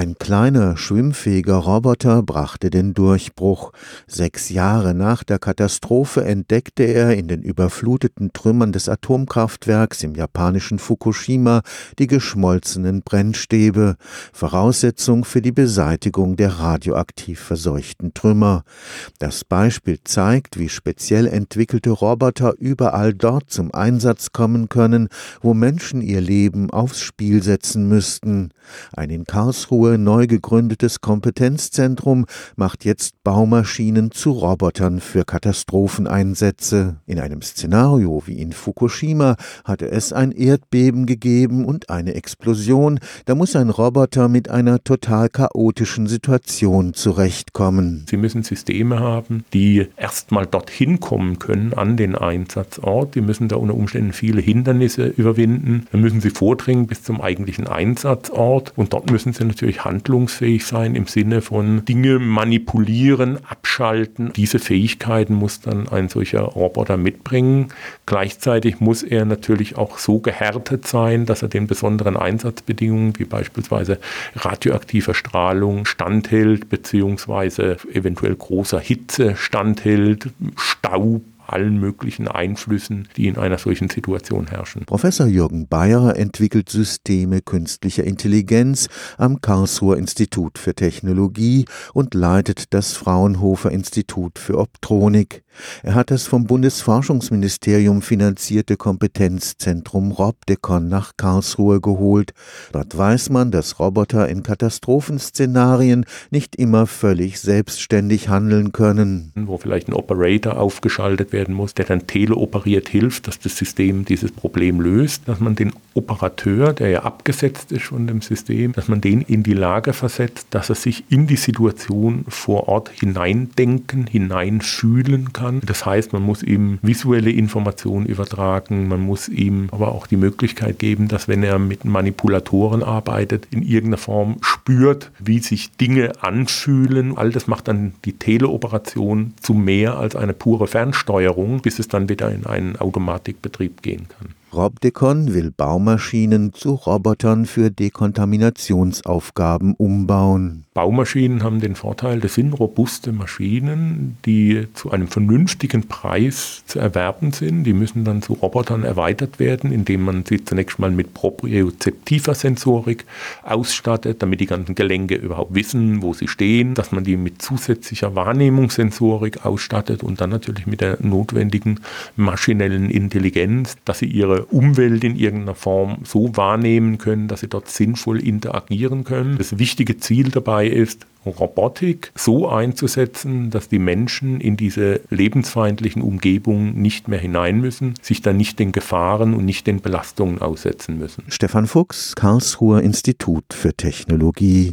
Ein kleiner, schwimmfähiger Roboter brachte den Durchbruch. Sechs Jahre nach der Katastrophe entdeckte er in den überfluteten Trümmern des Atomkraftwerks im japanischen Fukushima die geschmolzenen Brennstäbe, Voraussetzung für die Beseitigung der radioaktiv verseuchten Trümmer. Das Beispiel zeigt, wie speziell entwickelte Roboter überall dort zum Einsatz kommen können, wo Menschen ihr Leben aufs Spiel setzen müssten. Ein in Karlsruhe Karlsruhe neu gegründetes Kompetenzzentrum macht jetzt Baumaschinen zu Robotern für Katastropheneinsätze. In einem Szenario wie in Fukushima hatte es ein Erdbeben gegeben und eine Explosion, da muss ein Roboter mit einer total chaotischen Situation zurechtkommen. Sie müssen Systeme haben, die erstmal dorthin kommen können an den Einsatzort. Die müssen da unter Umständen viele Hindernisse überwinden. Dann müssen sie vordringen bis zum eigentlichen Einsatzort und dort müssen sie natürlich handlungsfähig sein im Sinne von Dinge manipulieren, abschalten. Diese Fähigkeiten muss dann ein solcher Roboter mitbringen. Gleichzeitig muss er natürlich auch so gehärtet sein, dass er den besonderen Einsatzbedingungen wie beispielsweise radioaktiver Strahlung standhält, beziehungsweise eventuell großer Hitze standhält, Staub allen möglichen Einflüssen, die in einer solchen Situation herrschen. Professor Jürgen Bayer entwickelt Systeme künstlicher Intelligenz am Karlsruher Institut für Technologie und leitet das Fraunhofer Institut für Optronik. Er hat das vom Bundesforschungsministerium finanzierte Kompetenzzentrum Robdecon nach Karlsruhe geholt. Dort weiß man, dass Roboter in Katastrophenszenarien nicht immer völlig selbstständig handeln können. Wo vielleicht ein Operator aufgeschaltet werden muss, der dann teleoperiert hilft, dass das System dieses Problem löst, dass man den Operateur, der ja abgesetzt ist von dem System, dass man den in die Lage versetzt, dass er sich in die Situation vor Ort hineindenken, hineinfühlen kann kann. Das heißt, man muss ihm visuelle Informationen übertragen, man muss ihm aber auch die Möglichkeit geben, dass wenn er mit Manipulatoren arbeitet, in irgendeiner Form spürt, wie sich Dinge anfühlen. All das macht dann die Teleoperation zu mehr als eine pure Fernsteuerung, bis es dann wieder in einen Automatikbetrieb gehen kann. Robdecon will Baumaschinen zu Robotern für Dekontaminationsaufgaben umbauen. Baumaschinen haben den Vorteil, das sind robuste Maschinen, die zu einem vernünftigen Preis zu erwerben sind. Die müssen dann zu Robotern erweitert werden, indem man sie zunächst mal mit propriozeptiver Sensorik ausstattet, damit die ganzen Gelenke überhaupt wissen, wo sie stehen, dass man die mit zusätzlicher Wahrnehmungssensorik ausstattet und dann natürlich mit der notwendigen maschinellen Intelligenz, dass sie ihre Umwelt in irgendeiner Form so wahrnehmen können, dass sie dort sinnvoll interagieren können. Das wichtige Ziel dabei ist, Robotik so einzusetzen, dass die Menschen in diese lebensfeindlichen Umgebungen nicht mehr hinein müssen, sich dann nicht den Gefahren und nicht den Belastungen aussetzen müssen. Stefan Fuchs, Karlsruher Institut für Technologie